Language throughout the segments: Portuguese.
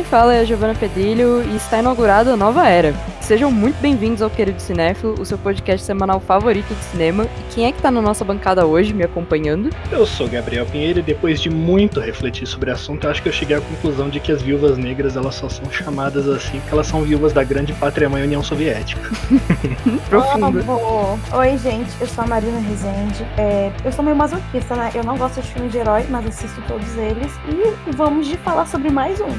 Quem fala é a Giovana Pedrilho e está inaugurada a nova era. Sejam muito bem-vindos ao Querido Cinéfilo, o seu podcast semanal favorito de cinema. E quem é que tá na nossa bancada hoje me acompanhando? Eu sou Gabriel Pinheiro e depois de muito refletir sobre o assunto, eu acho que eu cheguei à conclusão de que as viúvas negras elas só são chamadas assim porque elas são viúvas da grande pátria-mãe União Soviética. Profundo. Oh, Oi, gente, eu sou a Marina Rezende. É, eu sou meio masoquista, né? Eu não gosto de filmes de herói, mas assisto todos eles. E vamos de falar sobre mais um.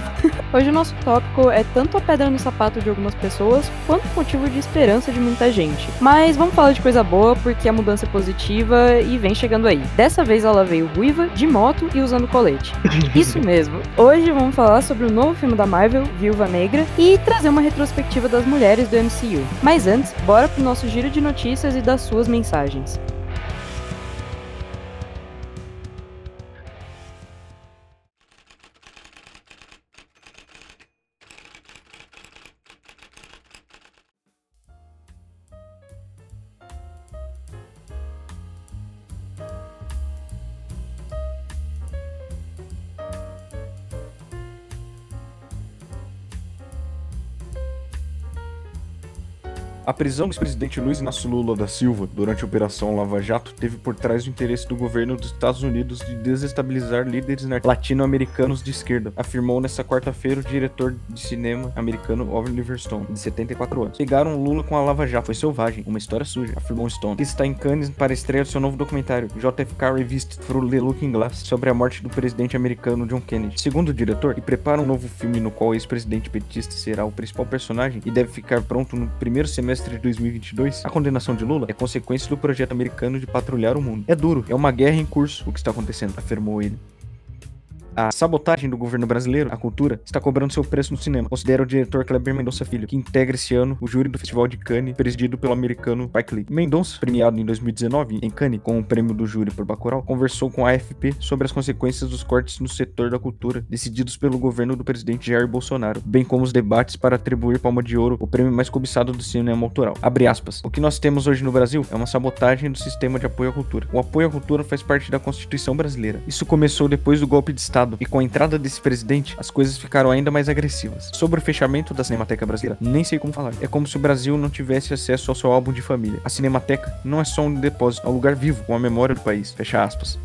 Hoje o nosso tópico é tanto a pedra no sapato de algumas pessoas, quanto motivo de esperança de muita gente. Mas vamos falar de coisa boa, porque a mudança é positiva e vem chegando aí. Dessa vez ela veio ruiva, de moto e usando colete. Isso mesmo. Hoje vamos falar sobre o novo filme da Marvel, Viúva Negra, e trazer uma retrospectiva das mulheres do MCU. Mas antes, bora pro nosso giro de notícias e das suas mensagens. A prisão do ex-presidente Luiz Inácio Lula da Silva durante a Operação Lava Jato teve por trás o interesse do governo dos Estados Unidos de desestabilizar líderes latino-americanos de esquerda, afirmou nesta quarta-feira o diretor de cinema americano Oliver Stone, de 74 anos. Pegaram Lula com a Lava Jato, foi selvagem, uma história suja, afirmou Stone, que está em Cannes para do seu novo documentário, JFK Revista Through the Looking Glass, sobre a morte do presidente americano John Kennedy. Segundo o diretor, que prepara um novo filme no qual o ex-presidente petista será o principal personagem e deve ficar pronto no primeiro semestre de 2022, a condenação de Lula é consequência do projeto americano de patrulhar o mundo. É duro, é uma guerra em curso o que está acontecendo, afirmou ele. A sabotagem do governo brasileiro à cultura está cobrando seu preço no cinema, considera o diretor Kleber Mendonça Filho, que integra esse ano o júri do Festival de Cannes, presidido pelo americano Spike Lee. Mendonça, premiado em 2019 em Cannes com o prêmio do júri por Bacurau, conversou com a AFP sobre as consequências dos cortes no setor da cultura decididos pelo governo do presidente Jair Bolsonaro, bem como os debates para atribuir Palma de Ouro, o prêmio mais cobiçado do cinema autoral. Abre aspas. O que nós temos hoje no Brasil é uma sabotagem do sistema de apoio à cultura. O apoio à cultura faz parte da Constituição brasileira. Isso começou depois do golpe de Estado E com a entrada desse presidente, as coisas ficaram ainda mais agressivas. Sobre o fechamento da Cinemateca Brasileira, nem sei como falar. É como se o Brasil não tivesse acesso ao seu álbum de família. A Cinemateca não é só um depósito, é um lugar vivo com a memória do país. Fecha aspas.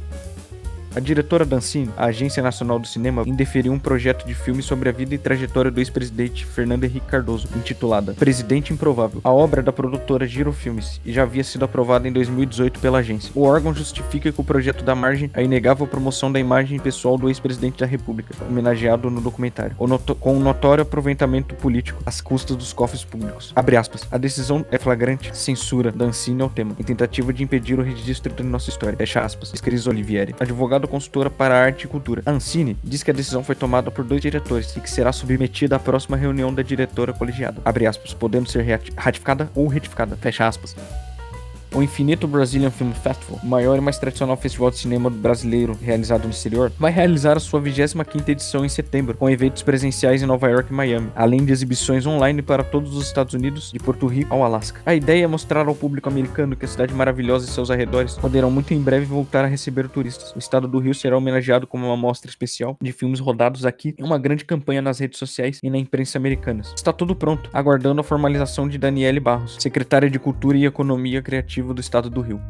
A diretora Dancine, a Agência Nacional do Cinema, indeferiu um projeto de filme sobre a vida e trajetória do ex-presidente Fernando Henrique Cardoso, intitulada Presidente Improvável. A obra é da produtora Giro Filmes e já havia sido aprovada em 2018 pela agência. O órgão justifica que o projeto dá margem à inegável promoção da imagem pessoal do ex-presidente da República, homenageado no documentário, com um notório aproveitamento político às custas dos cofres públicos. Abre aspas. A decisão é flagrante censura Dancine ao tema, em tentativa de impedir o registro de nossa história. Fecha aspas. Escris Olivieri. Advogado consultora para arte e cultura. Ancine diz que a decisão foi tomada por dois diretores e que será submetida à próxima reunião da diretora colegiada, abre aspas, podendo ser ratificada ou retificada, fecha aspas. O Infinito Brazilian Film Festival, o maior e mais tradicional festival de cinema brasileiro realizado no exterior, vai realizar a sua 25ª edição em setembro, com eventos presenciais em Nova York e Miami, além de exibições online para todos os Estados Unidos, de Porto Rico ao Alasca. A ideia é mostrar ao público americano que a cidade maravilhosa e seus arredores poderão muito em breve voltar a receber turistas. O estado do Rio será homenageado como uma mostra especial de filmes rodados aqui em uma grande campanha nas redes sociais e na imprensa americanas. Está tudo pronto, aguardando a formalização de Daniele Barros, secretária de Cultura e Economia Criativa do estado do Rio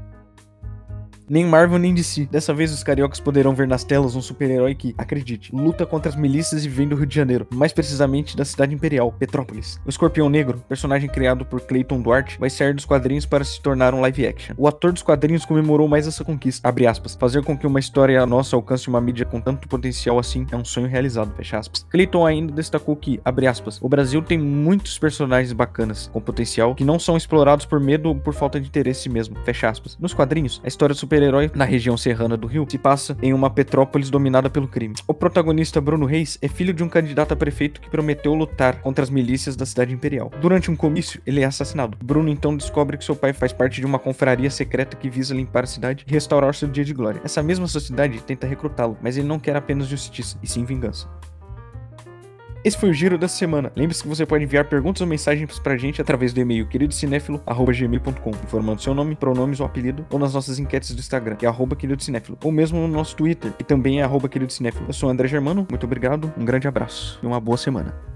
nem Marvel nem DC. Dessa vez os cariocas poderão ver nas telas um super-herói que, acredite, luta contra as milícias e vem do Rio de Janeiro, mais precisamente da cidade imperial, Petrópolis. O Escorpião Negro, personagem criado por Clayton Duarte, vai sair dos quadrinhos para se tornar um live action. O ator dos quadrinhos comemorou mais essa conquista, abre aspas, fazer com que uma história nossa alcance uma mídia com tanto potencial assim é um sonho realizado, fecha aspas. Clayton ainda destacou que, abre aspas, o Brasil tem muitos personagens bacanas, com potencial, que não são explorados por medo ou por falta de interesse mesdo, fecha aspas. Nos quadrinhos, a história do super super-herói na região serrana do Rio se passa em uma Petrópolis dominada pelo crime. O protagonista Bruno Reis é filho de um candidato a prefeito que prometeu lutar contra as milícias da cidade imperial. Durante um comício, ele é assassinado. Bruno então descobre que seu pai faz parte de uma confraria secreta que visa limpar a cidade e restaurar seu dia de glória. Essa mesma sociedade tenta recrutá-lo, mas ele não quer apenas justiça, e sim vingança. Esse foi o Giro da Semana. Lembre-se que você pode enviar perguntas ou mensagens pra gente através do e-mail queridocinéfilo.gmail.com, informando seu nome, pronomes ou apelido, ou nas nossas enquetes do Instagram, que é arroba queridocinéfilo, ou mesmo no nosso Twitter, que também é arroba queridocinéfilo. Eu sou o André Germano, muito obrigado, um grande abraço e uma boa semana.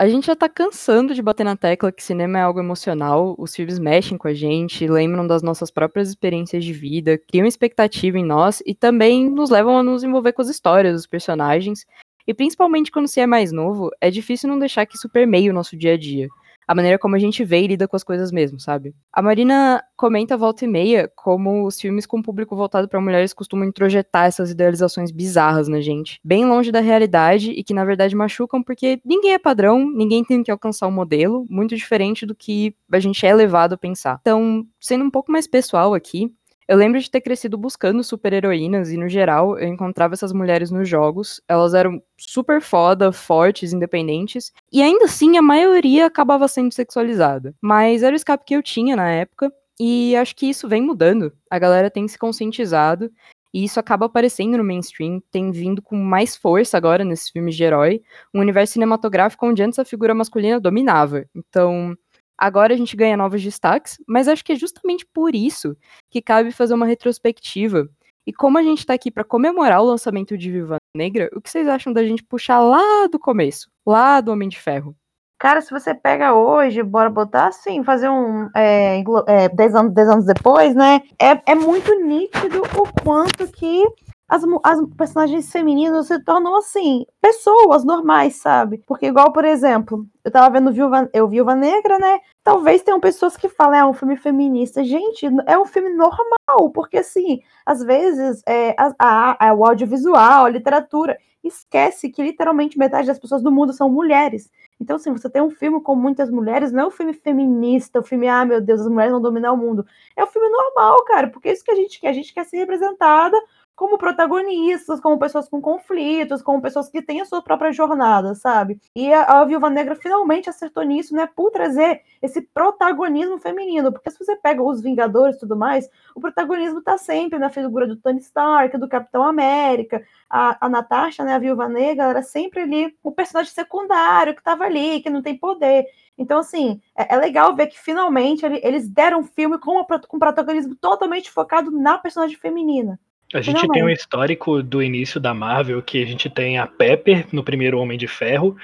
A gente já tá cansando de bater na tecla que cinema é algo emocional, os filmes mexem com a gente, lembram das nossas próprias experiências de vida, criam expectativa em nós e também nos levam a nos envolver com as histórias dos personagens. E principalmente quando se é mais novo, é difícil não deixar que isso permeie o nosso dia a dia a maneira como a gente vê e lida com as coisas mesmo, sabe? A Marina comenta volta e meia como os filmes com público voltado para mulheres costumam introjetar essas idealizações bizarras na gente, bem longe da realidade e que na verdade machucam porque ninguém é padrão, ninguém tem que alcançar um modelo, muito diferente do que a gente é levado a pensar. Então, sendo um pouco mais pessoal aqui, eu lembro de ter crescido buscando super-heroínas e, no geral, eu encontrava essas mulheres nos jogos. Elas eram super foda, fortes, independentes. E ainda assim, a maioria acabava sendo sexualizada. Mas era o escape que eu tinha na época. E acho que isso vem mudando. A galera tem se conscientizado. E isso acaba aparecendo no mainstream, tem vindo com mais força agora nesses filmes de herói. Um universo cinematográfico onde antes a figura masculina dominava. Então, Agora a gente ganha novos destaques, mas acho que é justamente por isso que cabe fazer uma retrospectiva. E como a gente está aqui para comemorar o lançamento de Viva Negra, o que vocês acham da gente puxar lá do começo, lá do Homem de Ferro? Cara, se você pega hoje, bora botar assim, fazer um. É, é, dez, anos, anos depois, né? É, é muito nítido o quanto que as, as personagens femininas se tornam assim, pessoas normais, sabe? Porque, igual, por exemplo, eu tava vendo Viúva, eu Viúva Negra, né? Talvez tenham pessoas que falem, é um filme feminista. Gente, é um filme normal, porque assim, às vezes é, a, a, a, o audiovisual, a literatura, esquece que literalmente metade das pessoas do mundo são mulheres. Então, assim, você tem um filme com muitas mulheres, não é um filme feminista, o um filme, ah, meu Deus, as mulheres vão dominar o mundo. É um filme normal, cara, porque é isso que a gente quer. A gente quer ser representada como protagonistas, como pessoas com conflitos, como pessoas que têm a sua própria jornada, sabe? E a, a Viúva Negra finalmente acertou nisso, né? Por trazer esse protagonismo feminino. Porque se você pega os Vingadores e tudo mais, o protagonismo tá sempre na figura do Tony Stark, do Capitão América. A, a Natasha, né, a Viúva Negra, era sempre ali o personagem secundário que tava ali, que não tem poder. Então, assim, é, é legal ver que finalmente ele, eles deram um filme com, com um protagonismo totalmente focado na personagem feminina. A gente tem um histórico do início da Marvel que a gente tem a Pepper no primeiro Homem de Ferro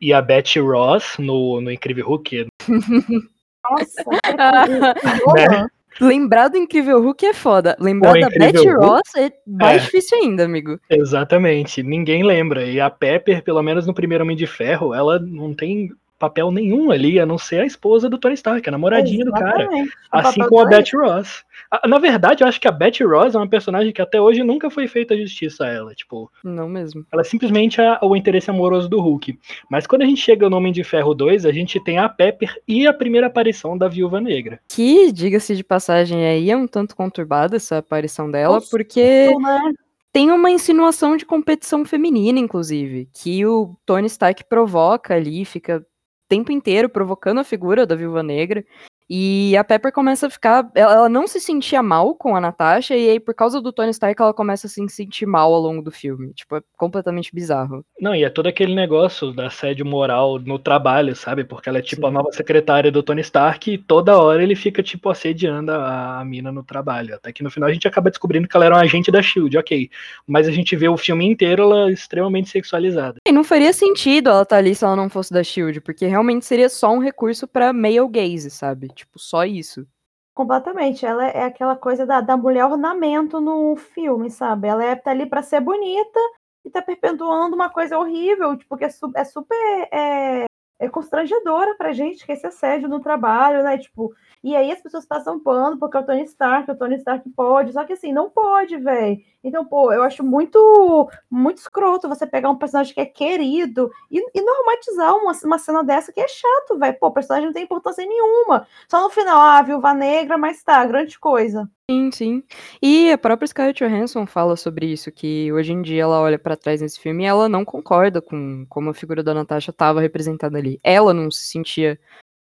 e a Betty Ross no, no Incrível Hulk. Nossa, né? Lembrar do Incrível Hulk é foda. Lembrar da Betty Hulk? Ross é mais é, difícil ainda, amigo. Exatamente. Ninguém lembra. E a Pepper, pelo menos no primeiro Homem de Ferro, ela não tem papel nenhum ali, a não ser a esposa do Tony Stark, a namoradinha Exatamente. do cara. assim como a Betty Ross. Na verdade, eu acho que a Betty Ross é uma personagem que até hoje nunca foi feita justiça a ela. Tipo, não mesmo. Ela é simplesmente a, o interesse amoroso do Hulk. Mas quando a gente chega no Homem de Ferro 2, a gente tem a Pepper e a primeira aparição da Viúva Negra. Que, diga-se de passagem aí, é um tanto conturbada essa aparição dela, Nossa, porque. Né? Tem uma insinuação de competição feminina, inclusive, que o Tony Stark provoca ali, fica tempo inteiro provocando a figura da Viúva Negra. E a Pepper começa a ficar. Ela não se sentia mal com a Natasha, e aí, por causa do Tony Stark, ela começa a se sentir mal ao longo do filme. Tipo, é completamente bizarro. Não, e é todo aquele negócio da assédio moral no trabalho, sabe? Porque ela é tipo Sim. a nova secretária do Tony Stark e toda hora ele fica, tipo, assediando a, a mina no trabalho. Até que no final a gente acaba descobrindo que ela era um agente da Shield, ok. Mas a gente vê o filme inteiro ela extremamente sexualizada. E não faria sentido ela estar tá ali se ela não fosse da Shield, porque realmente seria só um recurso para male gaze, sabe? Tipo, só isso. Completamente. Ela é aquela coisa da, da mulher ornamento no filme, sabe? Ela é, tá ali para ser bonita e tá perpetuando uma coisa horrível, tipo, que é, su é super é, é constrangedora pra gente que esse assédio no trabalho, né? Tipo, e aí as pessoas passam pano porque é o Tony Stark, o Tony Stark pode, só que assim, não pode, velho. Então, pô, eu acho muito muito escroto você pegar um personagem que é querido e, e normatizar uma, uma cena dessa que é chato, velho. Pô, o personagem não tem importância nenhuma. Só no final, ah, viúva negra, mas tá, grande coisa. Sim, sim. E a própria Scarlett Johansson fala sobre isso, que hoje em dia ela olha para trás nesse filme e ela não concorda com como a figura da Natasha estava representada ali. Ela não se sentia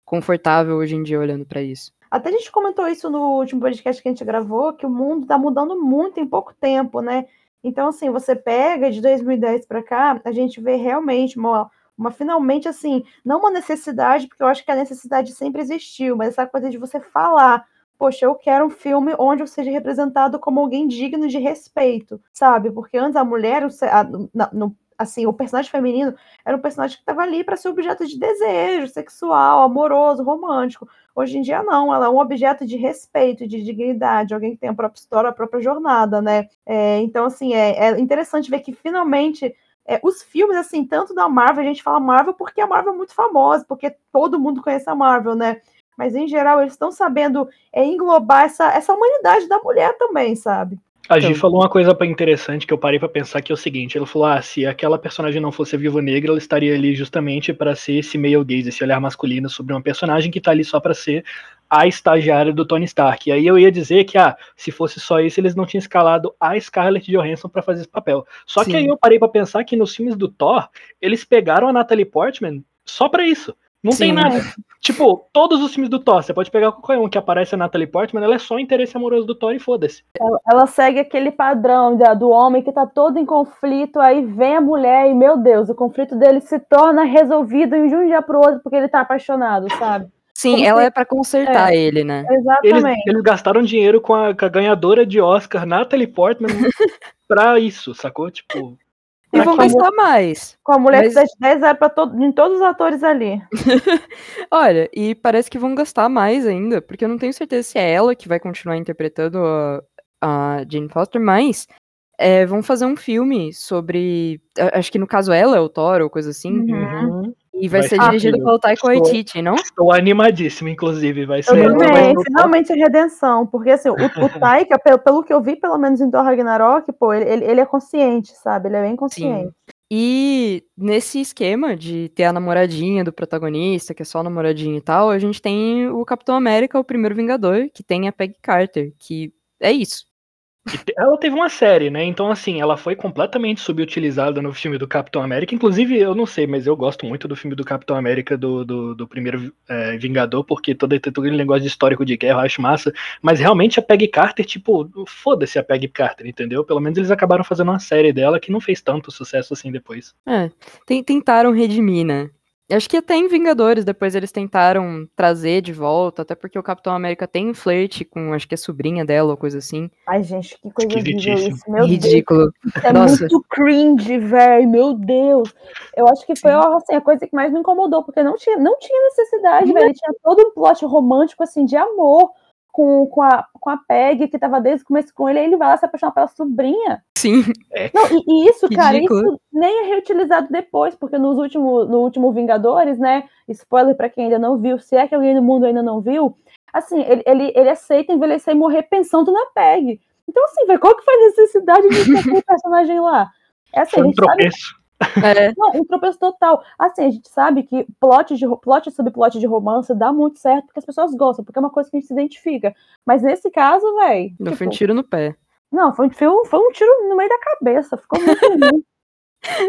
confortável hoje em dia olhando para isso. Até a gente comentou isso no último podcast que a gente gravou, que o mundo tá mudando muito em pouco tempo, né? Então, assim, você pega de 2010 para cá, a gente vê realmente uma, uma finalmente assim, não uma necessidade, porque eu acho que a necessidade sempre existiu, mas essa coisa de você falar, poxa, eu quero um filme onde eu seja representado como alguém digno de respeito, sabe? Porque antes a mulher, no, assim, o personagem feminino era um personagem que estava ali para ser objeto de desejo sexual, amoroso, romântico. Hoje em dia não, ela é um objeto de respeito, de dignidade, alguém que tem a própria história, a própria jornada, né? É, então, assim, é, é, interessante ver que finalmente é, os filmes, assim, tanto da Marvel, a gente fala Marvel porque a Marvel é muito famosa, porque todo mundo conhece a Marvel, né? Mas em geral eles estão sabendo é, englobar essa, essa humanidade da mulher também, sabe? A Gi então, falou uma coisa interessante que eu parei para pensar que é o seguinte, ele falou: "Ah, se aquela personagem não fosse a Viúva Negra, ela estaria ali justamente para ser esse male gaze, esse olhar masculino sobre uma personagem que tá ali só para ser a estagiária do Tony Stark". E aí eu ia dizer que ah, se fosse só isso, eles não tinham escalado a Scarlett Johansson para fazer esse papel. Só Sim. que aí eu parei para pensar que nos filmes do Thor, eles pegaram a Natalie Portman só para isso. Não Sim, tem nada. Tipo, todos os filmes do Thor, você pode pegar qualquer um que aparece a Natalie Portman, ela é só interesse amoroso do Thor e foda-se. Ela, ela, segue aquele padrão da, do homem que tá todo em conflito, aí vem a mulher e, meu Deus, o conflito dele se torna resolvido de um dia pro outro porque ele tá apaixonado, sabe? Sim, Como ela se... é para consertar é, ele, né? Exatamente. Eles, eles gastaram dinheiro com a, com a ganhadora de Oscar, Natalie Portman, pra isso, sacou? Tipo, e vão gastar mais. Com a mulher mas... de 10 é pra to... em todos os atores ali. Olha, e parece que vão gastar mais ainda, porque eu não tenho certeza se é ela que vai continuar interpretando a, a Jane Foster, mas é, vão fazer um filme sobre. Acho que no caso ela é o Thor ou coisa assim. Uhum. E vai, vai ser dirigido pelo Taika Waititi, não? Estou animadíssimo, inclusive. Vai ser. Eu também, finalmente a redenção. Porque assim, o, o Taika, pelo, pelo, que eu vi, pelo menos em Thor Ragnarok, pô, ele, ele é consciente, sabe? Ele é bem consciente. Sim. E nesse esquema de ter a namoradinha do protagonista, que é só namoradinha e tal, a gente tem o Capitão América, o primeiro Vingador, que tem a Peggy Carter, que é isso. Ela teve uma série, né? Então, assim, ela foi completamente subutilizada no filme do Capitão América. Inclusive, eu não sei, mas eu gosto muito do filme do Capitão América do, do, do primeiro é, Vingador, porque todo, todo aquele negócio de histórico de guerra eu acho massa. Mas realmente a Peggy Carter, tipo, foda-se a Peggy Carter, entendeu? Pelo menos eles acabaram fazendo uma série dela que não fez tanto sucesso assim depois. É, tentaram redimir, né? Acho que até em Vingadores depois eles tentaram trazer de volta, até porque o Capitão América tem um flerte com, acho que é sobrinha dela ou coisa assim. Ai, gente, que coisa horrível isso, meu Ridículo. Deus. É Nossa. muito cringe, velho, meu Deus. Eu acho que foi assim, a coisa que mais me incomodou, porque não tinha, não tinha necessidade, velho. Tinha todo um plot romântico, assim, de amor com, com, a, com a Peg, que tava desde o começo com ele, aí ele vai lá se apaixonar pela sobrinha. Sim. É. Não, e, e isso, cara, isso nem é reutilizado depois, porque nos último, no último Vingadores, né? Spoiler para quem ainda não viu, se é que alguém no mundo ainda não viu, assim, ele, ele, ele aceita envelhecer e morrer pensando na Peg. Então, assim, qual que foi a necessidade de ter aquele personagem lá? É assim, foi um tropeço. É. Não, um tropeço total. Assim, a gente sabe que plot, de, plot sobre plot de romance dá muito certo porque as pessoas gostam, porque é uma coisa que a gente se identifica. Mas nesse caso, velho. Não tipo, foi um tipo tiro no pé. Não, foi, foi, foi um tiro no meio da cabeça. Ficou muito ruim.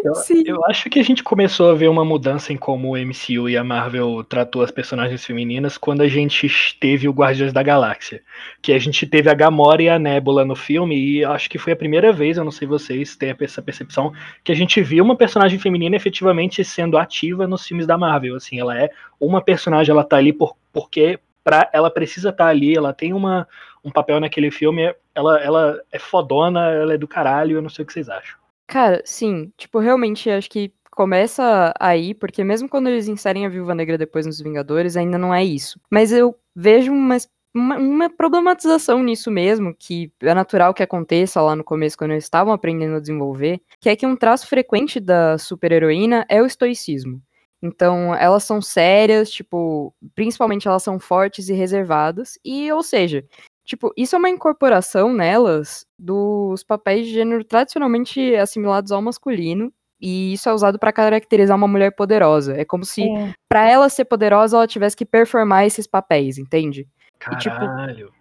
Eu, eu, acho que a gente começou a ver uma mudança em como o MCU e a Marvel tratou as personagens femininas quando a gente teve o Guardiões da Galáxia. Que a gente teve a Gamora e a Nebula no filme, e acho que foi a primeira vez, eu não sei vocês têm essa percepção, que a gente viu uma personagem feminina efetivamente sendo ativa nos filmes da Marvel. Assim, ela é uma personagem, ela tá ali por, porque pra, ela precisa estar tá ali, ela tem uma, um papel naquele filme, ela, ela é fodona, ela é do caralho, eu não sei o que vocês acham. Cara, sim. Tipo, realmente acho que começa aí, porque mesmo quando eles inserem a Viúva Negra depois nos Vingadores, ainda não é isso. Mas eu vejo uma, uma, uma problematização nisso mesmo, que é natural que aconteça lá no começo, quando eles estavam aprendendo a desenvolver, que é que um traço frequente da super-heroína é o estoicismo. Então, elas são sérias, tipo, principalmente elas são fortes e reservadas, e, ou seja, Tipo, isso é uma incorporação nelas dos papéis de gênero tradicionalmente assimilados ao masculino. E isso é usado para caracterizar uma mulher poderosa. É como se, é. para ela ser poderosa, ela tivesse que performar esses papéis, entende? Caralho. E, tipo,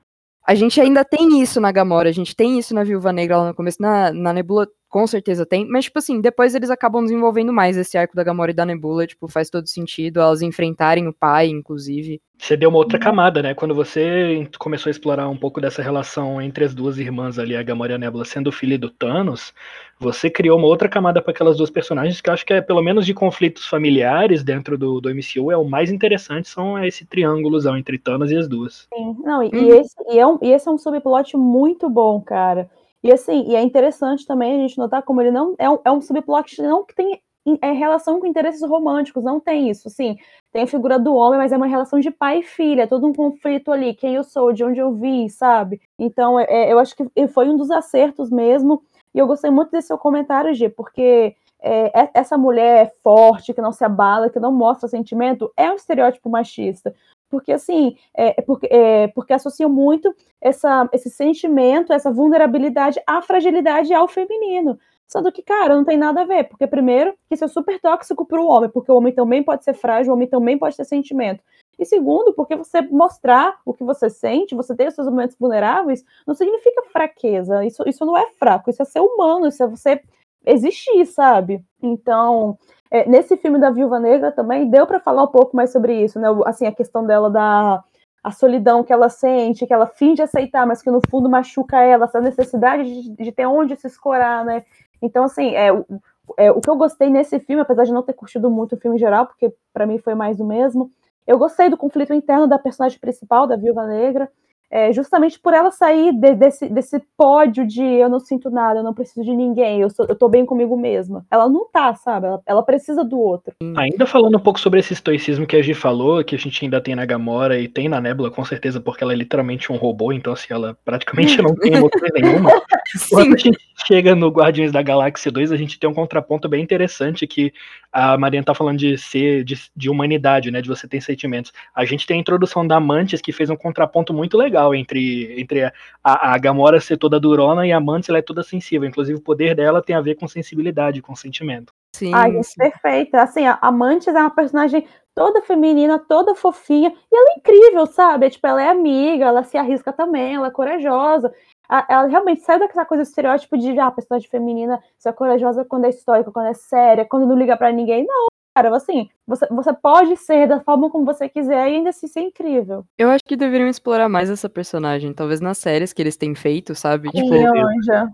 A gente ainda tem isso na Gamora, a gente tem isso na Viúva Negra lá no começo, na, na Nebula com certeza tem, mas tipo assim, depois eles acabam desenvolvendo mais esse arco da Gamora e da Nebula, tipo, faz todo sentido elas enfrentarem o pai, inclusive. Você deu uma outra camada, né? Quando você começou a explorar um pouco dessa relação entre as duas irmãs ali, a Gamora e a Nebula, sendo filha do Thanos, você criou uma outra camada para aquelas duas personagens que eu acho que é, pelo menos de conflitos familiares dentro do, do MCU, é o mais interessante, são esse triângulozão entre Thanos e as duas. Sim, não, e, hum. e esse, e, é um, e esse é um subplot muito bom, cara. E assim, e é interessante também a gente notar como ele não é um, é um subplot não que tem é relação com interesses românticos, não tem isso, sim. Tem a figura do homem, mas é uma relação de pai e filha, é todo um conflito ali, quem eu sou, de onde eu vim, sabe? Então, é, é eu acho que foi um dos acertos mesmo, e eu gostei muito desse seu comentário, G, porque é, é essa mulher forte, que não se abala, que não mostra sentimento, é um estereótipo machista porque assim, é, é, porque, é, porque associam muito essa, esse sentimento, essa vulnerabilidade à fragilidade ao feminino. Sendo que, cara, não tem nada a ver, porque primeiro, isso é super tóxico para o homem, porque o homem também pode ser frágil, o homem também pode ter sentimento. E segundo, porque você mostrar o que você sente, você ter os seus momentos vulneráveis, não significa fraqueza. Isso, isso não é fraco, isso é ser humano, isso é você existir, sabe? Então, é, nesse filme da Viúva Negra também deu para falar um pouco mais sobre isso, né? Assim, a questão dela da a solidão que ela sente, que ela finge aceitar, mas que no fundo machuca ela, essa necessidade de, de ter onde se escorar, né? Então, assim, é, é, o que eu gostei nesse filme, apesar de não ter curtido muito o filme em geral, porque para mim foi mais o mesmo, eu gostei do conflito interno da personagem principal, da Viúva Negra, é, justamente por ela sair de, desse, desse pódio de eu não sinto nada, eu não preciso de ninguém, eu, sou, eu tô bem comigo mesma. Ela não tá, sabe? Ela, ela precisa do outro. Ainda falando um pouco sobre esse estoicismo que a Gi falou, que a gente ainda tem na Gamora e tem na Nebula, com certeza, porque ela é literalmente um robô, então assim, ela praticamente não tem emoção nenhuma. Quando a gente chega no Guardiões da Galáxia 2, a gente tem um contraponto bem interessante que a Mariana tá falando de ser, de, de humanidade, né? De você ter sentimentos. A gente tem a introdução da Mantis, que fez um contraponto muito legal entre, entre a, a, Gamora ser toda durona e a Mantis ela é toda sensível. Inclusive, o poder dela tem a ver com sensibilidade, com sentimento. Sim. Ai, é perfeita. Assim, a, a Mantis é uma personagem toda feminina, toda fofinha, e ela é incrível, sabe? Tipo, ela é amiga, ela se arrisca também, ela é corajosa ela realmente saiu daquela coisa do estereótipo de ah, a personagem feminina só é corajosa quando é histórica, quando é séria, quando não liga para ninguém. Não, cara, assim, você, você pode ser da forma como você quiser e ainda assim ser incrível. Eu acho que deveriam explorar mais essa personagem, talvez nas séries que eles têm feito, sabe? Sim, tipo, Anja.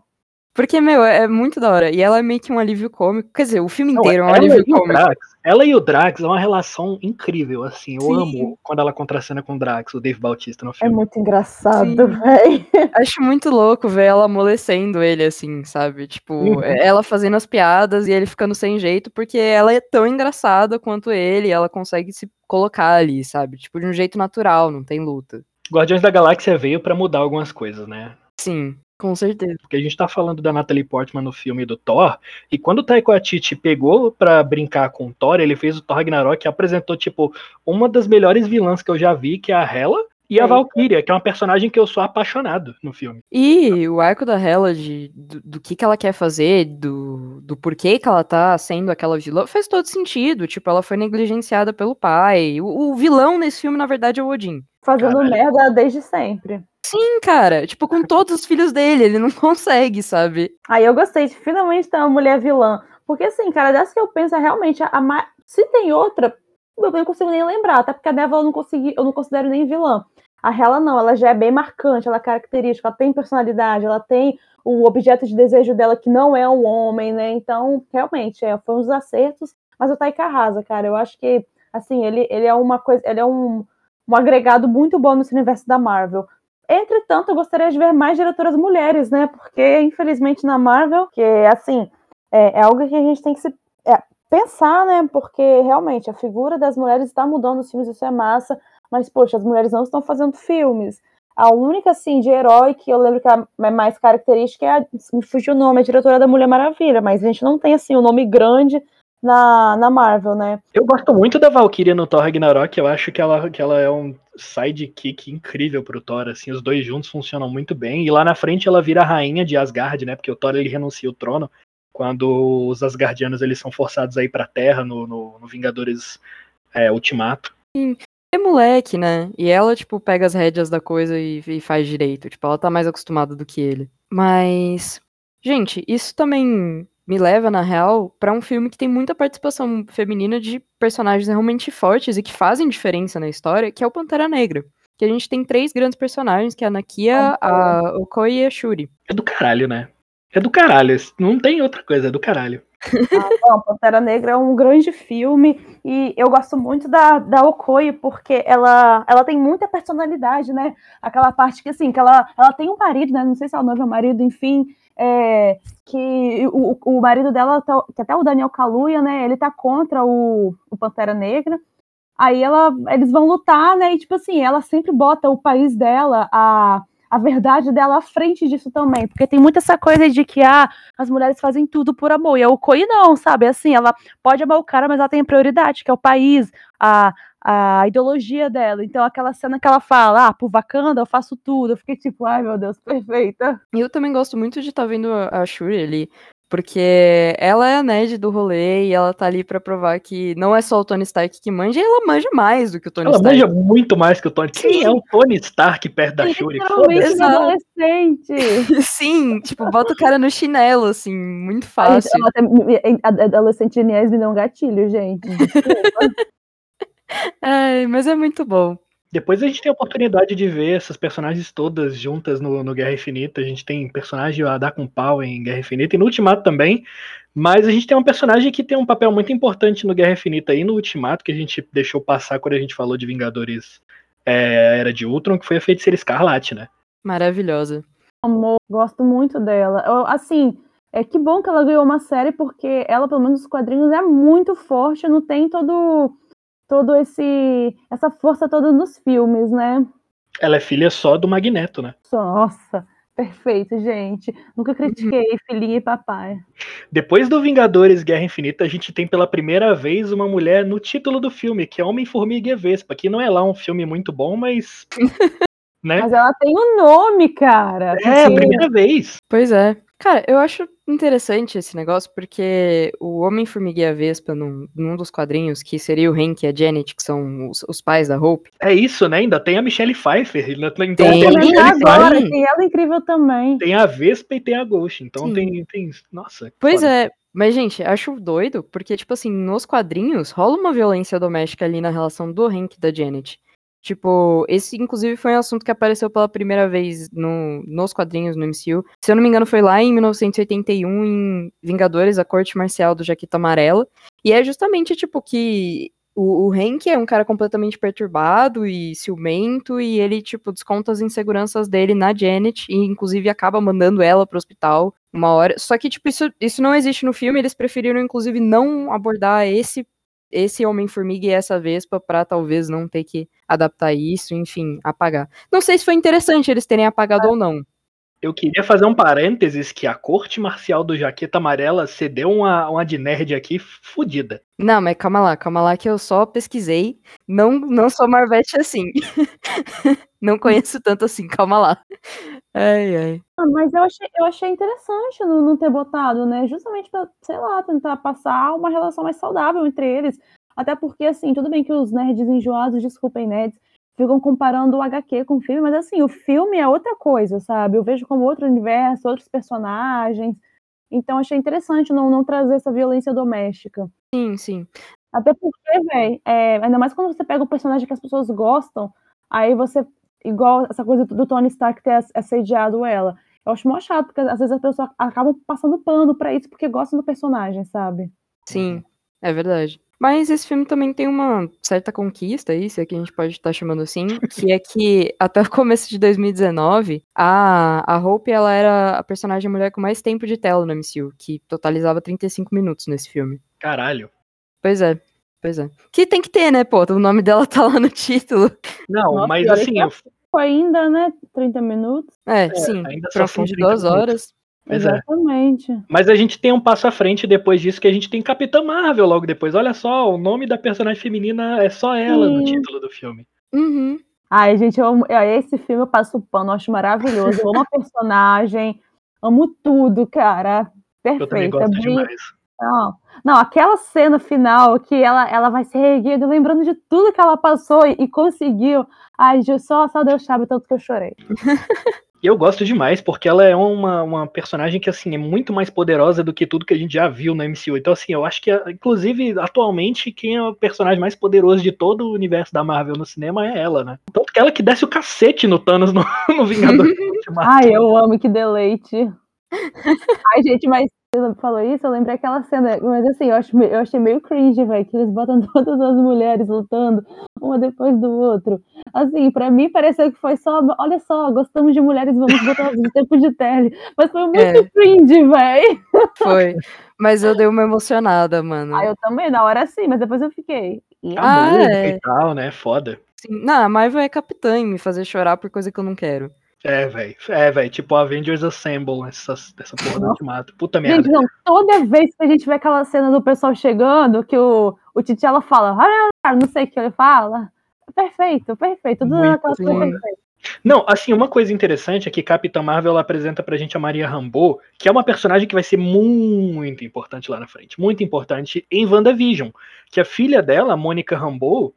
Porque, meu, é muito da hora. E ela é meio que um alívio cômico. Quer dizer, o filme inteiro Não, é um alívio cômico. Drax, ela e o Drax é uma relação incrível, assim. Eu Sim. amo quando ela contracena com o Drax, o Dave Bautista no é filme. É muito engraçado, velho. Acho muito louco ver ela amolecendo ele, assim, sabe? Tipo, uhum. ela fazendo as piadas e ele ficando sem jeito, porque ela é tão engraçada quanto ele, ela consegue se colocar ali, sabe? Tipo, de um jeito natural, não tem luta. Guardiões da Galáxia veio para mudar algumas coisas, né? Sim. Com certeza. Porque a gente tá falando da Natalie Portman no filme do Thor, e quando o Taika Waititi pegou pra brincar com o Thor, ele fez o Thor Ragnarok e apresentou, tipo, uma das melhores vilãs que eu já vi, que é a Hela, e a Valkyria, que é uma personagem que eu sou apaixonado no filme. E o arco da Hela, de, do, do, que, que ela quer fazer, do, do porquê que ela tá sendo aquela vilã, faz todo sentido. Tipo, ela foi negligenciada pelo pai. O, o vilão nesse filme, na verdade, é o Odin. Fazendo Caralho. merda desde sempre. Sim, cara. Tipo, com todos os filhos dele, ele não consegue, sabe? Aí eu gostei de finalmente ter uma mulher vilã. Porque, assim, cara, dessa que eu penso, é realmente, a, se tem outra, eu não consigo nem lembrar, até porque a Devil eu não, consegui, eu não considero nem vilã. A Hela não, ela já é bem marcante, ela é característica, ela tem personalidade, ela tem o objeto de desejo dela que não é um homem, né? Então, realmente, é, foi uns acertos, mas o Taika arrasa, cara. Eu acho que, assim, ele, ele é uma coisa, ele é um, um agregado muito bom nesse universo da Marvel. Entretanto, eu gostaria de ver mais diretoras mulheres, né? Porque, infelizmente, na Marvel, que assim, é, é algo que a gente tem que se é, pensar, né? Porque realmente a figura das mulheres está mudando nos filmes, isso é massa, mas, poxa, as mulheres não estão fazendo filmes. A única, assim, de herói que eu lembro que é mais característica é a. Me fugiu o nome, a diretora da Mulher Maravilha, mas a gente não tem, assim, o um nome grande na, na Marvel, né? Eu gosto muito da Valkyria no Thor Ragnarok, eu acho que ela, que ela é um sidekick incrível pro Thor, assim, os dois juntos funcionam muito bem, e lá na frente ela vira a rainha de Asgard, né, porque o Thor ele renuncia o trono, quando os Asgardianos eles são forçados a ir pra Terra no, no, no Vingadores é, Ultimato. Sim. é moleque, né? E ela, tipo, pega as rédeas da coisa e, e faz direito. Tipo, ela tá mais acostumada do que ele. Mas, gente, isso também me leva, na real, para um filme que tem muita participação feminina de personagens realmente fortes e que fazem diferença na história, que é o Pantera Negra. Que a gente tem três grandes personagens, que é a Nakia, a Okoi e a Shuri. É do caralho, né? É do caralho. Não tem outra coisa, é do caralho. Ah, não, Pantera Negra é um grande filme e eu gosto muito da, da Okoye porque ela, ela tem muita personalidade, né? Aquela parte que assim, que ela, ela tem um marido, né? Não sei se é o noivo ou marido, enfim, é, que o, o marido dela, tá, que até o Daniel Kaluuya, né? Ele tá contra o, o Pantera Negra. Aí ela, eles vão lutar, né? E tipo assim, ela sempre bota o país dela, a a verdade dela à frente disso também. Porque tem muita essa coisa de que ah, as mulheres fazem tudo por amor. E a Okoi não, sabe? Assim, ela pode amar o cara, mas ela tem prioridade, que é o país, a, a ideologia dela. Então, aquela cena que ela fala, ah, por Wakanda eu faço tudo. Eu fiquei tipo, ai meu Deus, perfeita. E eu também gosto muito de estar tá vendo a Shuri ali porque ela é a nerd do rolê e ela tá ali para provar que não é só o Tony Stark que manja, e ela manja mais do que o Tony ela Stark. Ela manja muito mais que o Tony. Quem é o Tony Stark perto da Shuri? Foda-se. adolescente. Sim, tipo, bota o cara no chinelo, assim, muito fácil. adolescente geniais me dão um gatilho, gente. Ai, mas é muito bom. Depois a gente tem a oportunidade de ver essas personagens todas juntas no, no, Guerra Infinita. A gente tem personagem a dar com pau em Guerra Infinita e no Ultimato também. Mas a gente tem um personagem que tem um papel muito importante no Guerra Infinita e no Ultimato, que a gente deixou passar quando a gente falou de Vingadores é, Era de Ultron, que foi a Feiticeira Escarlate, né? Maravilhosa. Amor, gosto muito dela. Eu, assim, é que bom que ela ganhou uma série, porque ela, pelo menos nos quadrinhos, é muito forte, não tem todo todo esse essa força toda nos filmes, né? Ela é filha só do Magneto, né? Nossa, perfeito, gente. Nunca critiquei uhum. filhinha e papai. Depois do Vingadores Guerra Infinita, a gente tem pela primeira vez uma mulher no título do filme, que é Homem-Formiga e Vespa, que não é lá um filme muito bom, mas né? Mas ela tem um nome, cara. É, a primeira vez. Pois é. Cara, eu acho interessante esse negócio, porque o Homem-Formiga e a Vespa, num, num, dos quadrinhos, que seria o Hank e a Janet, que são os, os, pais da Hope. É isso, né? Ainda tem a Michelle Pfeiffer. Ainda tem, então, tem, tem a agora, tem ela incrível também. Tem a Vespa e tem a Ghost. Então tem, tem. Nossa. Pois foda. é. Mas, gente, acho doido, porque, tipo assim, nos quadrinhos rola uma violência doméstica ali na relação do Hank e da Janet. Tipo, esse inclusive foi um assunto que apareceu pela primeira vez no, nos quadrinhos no MCU. Se eu não me engano, foi lá em 1981, em Vingadores, a Corte Marcial do Jaqueta Amarela. E é justamente, tipo, que o, o Hank é um cara completamente perturbado e ciumento, e ele, tipo, desconta as inseguranças dele na Janet, e inclusive acaba mandando ela pro hospital uma hora. Só que, tipo, isso, isso não existe no filme, eles preferiram, inclusive, não abordar esse esse Homem-Formiga e essa Vespa para talvez não ter que adaptar isso, enfim, apagar. Não sei se foi interessante eles terem apagado ou não. Eu queria fazer um parênteses que a corte marcial do Jaqueta Amarela cedeu uma, uma de nerd aqui fodida. Não, mas calma lá, calma lá que eu só pesquisei. Não, não sou Marvete assim. não conheço tanto assim, calma lá. Ai, ai. Ah, mas eu achei, eu achei interessante não, não ter botado, né? Justamente pra, sei lá, tentar passar uma relação mais saudável entre eles. Até porque, assim, tudo bem que os nerds enjoados, desculpem, nerds, ficam comparando o HQ com o filme, mas assim, o filme é outra coisa, sabe? Eu vejo como outro universo, outros personagens. Então achei interessante não, não trazer essa violência doméstica. Sim, sim. Até porque, velho, é, ainda mais quando você pega um personagem que as pessoas gostam, aí você, igual essa coisa do Tony Stark ter assediado ela. Eu acho mó chato, porque às vezes as pessoas acabam passando pano pra isso porque gostam do personagem, sabe? Sim, é verdade. Mas esse filme também tem uma certa conquista aí, se é que a gente pode estar chamando assim, que é que até o começo de 2019, a, a Hope ela era a personagem mulher com mais tempo de tela no MCU, que totalizava 35 minutos nesse filme. Caralho. Pois é. Pois é. Que tem que ter, né, pô? O nome dela tá lá no título. Não, Nossa, mas assim. Eu... Ainda, né? 30 minutos. É, é sim. Ainda pra fim de duas minutos. horas. Pois é. Exatamente. É. Mas a gente tem um passo à frente depois disso, que a gente tem Capitã Marvel logo depois. Olha só, o nome da personagem feminina é só ela Sim. no título do filme. Uhum. Ai, gente, eu amo, esse filme eu passo o pano, eu acho maravilhoso. Eu amo a personagem, amo tudo, cara. Perfeito. Eu também gosto a Brie, demais. Não, não, aquela cena final que ela, ela vai ser erguida, lembrando de tudo que ela passou e, e conseguiu. Ai, só, só Deus sabe tanto que eu chorei. E eu gosto demais, porque ela é uma, uma personagem que, assim, é muito mais poderosa do que tudo que a gente já viu no MCU. Então, assim, eu acho que, inclusive, atualmente, quem é o personagem mais poderoso de todo o universo da Marvel no cinema é ela, né? Tanto que ela que desce o cacete no Thanos no, no Vingador. Ai, eu amo que deleite. Ai, gente, mas você falou isso, eu lembrei aquela cena, mas assim, eu, acho, eu achei meio cringe, velho, que eles botam todas as mulheres lutando, uma depois do outro. Assim, pra mim pareceu que foi só, olha só, gostamos de mulheres, vamos botar no tempo de tele. Mas foi muito é. cringe, velho. Foi. Mas eu dei uma emocionada, mano. Ah, eu também, na hora sim, mas depois eu fiquei. Ah, é. e tal, né? Foda. Sim. Não, a Marvel é capitã em me fazer chorar por coisa que eu não quero. É, velho. É, velho. Tipo Avengers Assemble, essa, essa porra do ultimato. Puta merda. Gente, não, toda vez que a gente vê aquela cena do pessoal chegando, que o, o T'Challa fala, ah, não sei o que ele fala. Perfeito, perfeito. Tudo naquela coisa perfeita. Não, assim, uma coisa interessante é que Capitã Marvel ela apresenta pra gente a Maria Rambeau, que é uma personagem que vai ser muito importante lá na frente, muito importante em WandaVision, que a filha dela, Mônica Rambeau,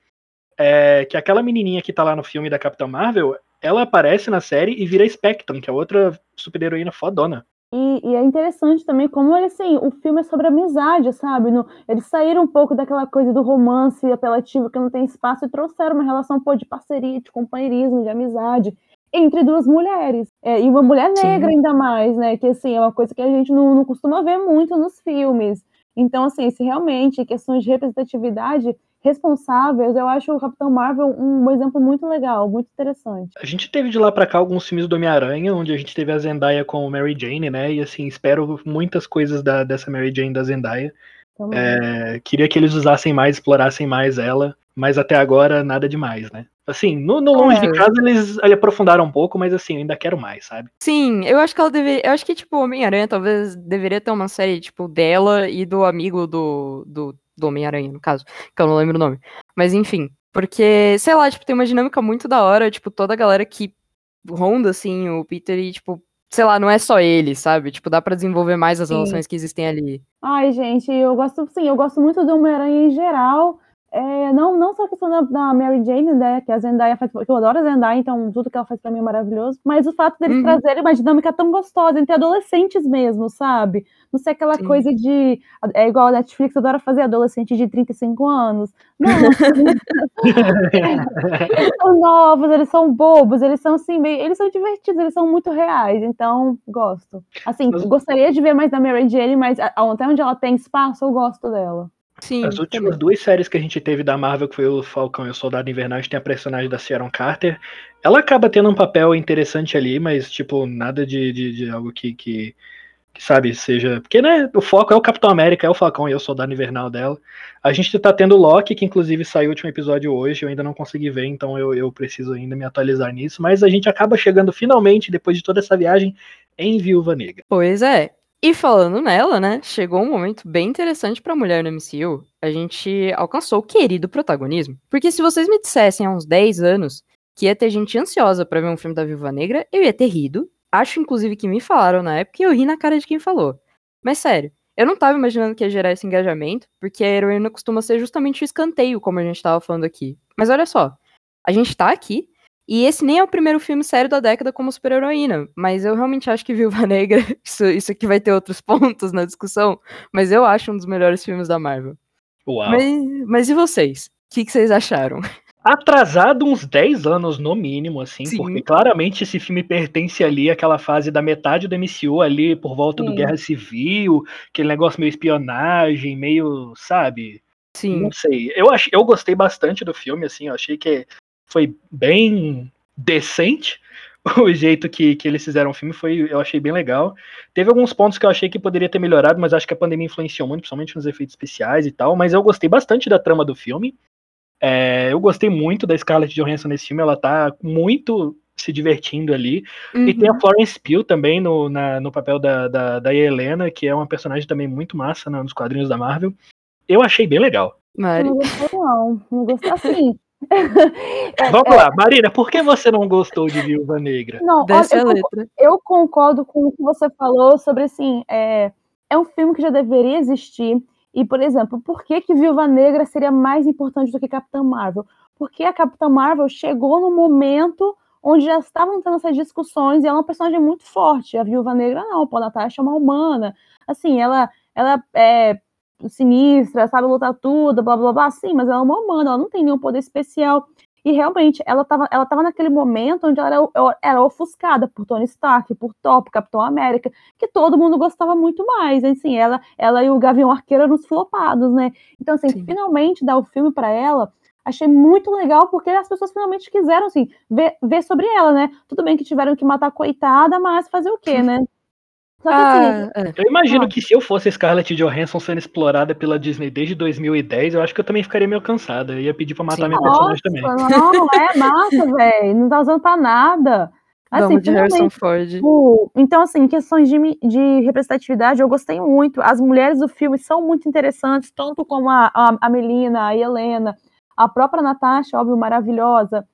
é, que é aquela menininha que tá lá no filme da Capitã Marvel, ela aparece na série e vira Spectrum, que é outra super-heroína fodona. E, e, é interessante também como assim, o filme é sobre amizade, sabe? No, eles saíram um pouco daquela coisa do romance apelativo que não tem espaço e trouxeram uma relação pô, de parceria, de companheirismo, de amizade entre duas mulheres. É, e uma mulher negra Sim. ainda mais, né? Que assim, é uma coisa que a gente não, não costuma ver muito nos filmes. Então, assim, se realmente questões de representatividade responsáveis, eu acho o Capitão Marvel um exemplo muito legal, muito interessante. A gente teve de lá para cá alguns filmes do Homem-Aranha, onde a gente teve a Zendaya com Mary Jane, né? E assim, espero muitas coisas da, dessa Mary Jane da Zendaya. É, queria que eles usassem mais, explorassem mais ela, mas até agora nada demais, né? Assim, no, no longe é. de casa eles, eles aprofundaram um pouco, mas assim, ainda quero mais, sabe? Sim, eu acho que ela deveria. Eu acho que, tipo, Homem-Aranha talvez deveria ter uma série, tipo, dela e do amigo do, do do Homem-Aranha, no caso, que eu não lembro o nome. Mas enfim, porque, sei lá, tipo, tem uma dinâmica muito da hora, tipo, toda a galera que ronda, assim, o Peter e, tipo, sei lá, não é só ele, sabe? Tipo, dá para desenvolver mais as Sim. relações que existem ali. Ai, gente, eu gosto, sim, eu gosto muito do Homem-Aranha em geral. É, não, não só a questão da, da, Mary Jane, né, que a Zendaya faz, porque eu adoro a Zendaya, então tudo que ela faz pra mim é maravilhoso, mas o fato deles uhum. trazerem uma dinâmica tão gostosa entre adolescentes mesmo, sabe? Não ser aquela Sim. coisa de, é igual a Netflix adora fazer adolescente de 35 anos. Não, eles são novos, eles são bobos, eles são assim, meio, eles são divertidos, eles são muito reais, então gosto. Assim, mas... gostaria de ver mais da Mary Jane, mas até onde ela tem espaço, eu gosto dela. Sim, As últimas também. duas séries que a gente teve da Marvel, que foi o Falcão e o Soldado Invernal, a gente tem a personagem da Sharon Carter. Ela acaba tendo um papel interessante ali, mas, tipo, nada de, de, de algo que, que, que, sabe, seja. Porque, né, o foco é o Capitão América, é o Falcão e é o Soldado Invernal dela. A gente tá tendo o Loki, que inclusive saiu o último episódio hoje, eu ainda não consegui ver, então eu, eu preciso ainda me atualizar nisso. Mas a gente acaba chegando finalmente, depois de toda essa viagem, em Viúva Negra. Pois é, e falando nela, né, chegou um momento bem interessante pra mulher no MCU. A gente alcançou o querido protagonismo. Porque se vocês me dissessem há uns 10 anos que ia ter gente ansiosa para ver um filme da Viúva Negra, eu ia ter rido. Acho, inclusive, que me falaram na época e eu ri na cara de quem falou. Mas sério, eu não tava imaginando que ia gerar esse engajamento, porque a heroína costuma ser justamente o escanteio, como a gente tava falando aqui. Mas olha só, a gente tá aqui e esse nem é o primeiro filme sério da década como super-heroína, mas eu realmente acho que Viúva Negra, isso, isso aqui vai ter outros pontos na discussão, mas eu acho um dos melhores filmes da Marvel. Uau. Mas, mas e vocês? O que, que, vocês acharam? Atrasado uns 10 anos no mínimo, assim, Sim. porque claramente esse filme pertence ali àquela fase da metade do MCU ali, por volta Sim. do Guerra Civil, aquele negócio meio espionagem, meio, sabe? Sim. Não sei. Eu, ach, eu gostei bastante do filme, assim, eu achei que foi bem decente. O jeito que, que eles fizeram o filme foi, eu achei bem legal. Teve alguns pontos que eu achei que poderia ter melhorado, mas acho que a pandemia influenciou muito, principalmente nos efeitos especiais e tal. Mas eu gostei bastante da trama do filme. É, eu gostei muito da Scarlett Johansson nesse filme, ela tá muito se divertindo ali. Uhum. E tem a uhum. Florence Pugh também no, na, no papel da, da, da Helena, que é uma personagem também muito massa nos quadrinhos da Marvel. Eu achei bem legal. Mari. Não gostei não, não gostei assim. É, Vamos é, lá, Marina, por que você não gostou de Viúva Negra? Não, olha, eu, eu, concordo com o que você falou sobre assim. É, é um filme que já deveria existir. E, por exemplo, por que que Viúva Negra seria mais importante do que Capitã Marvel? Porque a Capitã Marvel chegou no momento onde já estavam tendo essas discussões e ela é uma personagem muito forte. A Viúva Negra não, pô, a Natasha é uma humana. Assim, ela, ela é sinistra, sabe lutar tudo, blá blá blá, sim, mas ela é uma humana, ela não tem nenhum poder especial. E realmente, ela estava ela tava naquele momento onde ela era, era ofuscada por Tony Stark, por por Capitão América, que todo mundo gostava muito mais. Assim, ela, ela e o Gavião Arqueiro eram os flopados, né? Então, assim, Sim. finalmente dar o filme para ela, achei muito legal, porque as pessoas finalmente quiseram, assim, ver, ver sobre ela, né? Tudo bem que tiveram que matar a coitada, mas fazer o quê, né? Só que, ah, assim, é. Eu imagino ah. que se eu fosse Scarlett Johansson sendo explorada pela Disney desde 2010, eu acho que eu também ficaria meio cansada. Eu ia pedir pra matar Sim. minha personagem também. Não, é massa, velho. Não tá usando pra nada. Assim, de Harrison Ford. O, então, assim, questões de, de representatividade, eu gostei muito. As mulheres do filme são muito interessantes, tanto como a, a, a Melina, a Helena, a própria Natasha, óbvio, maravilhosa.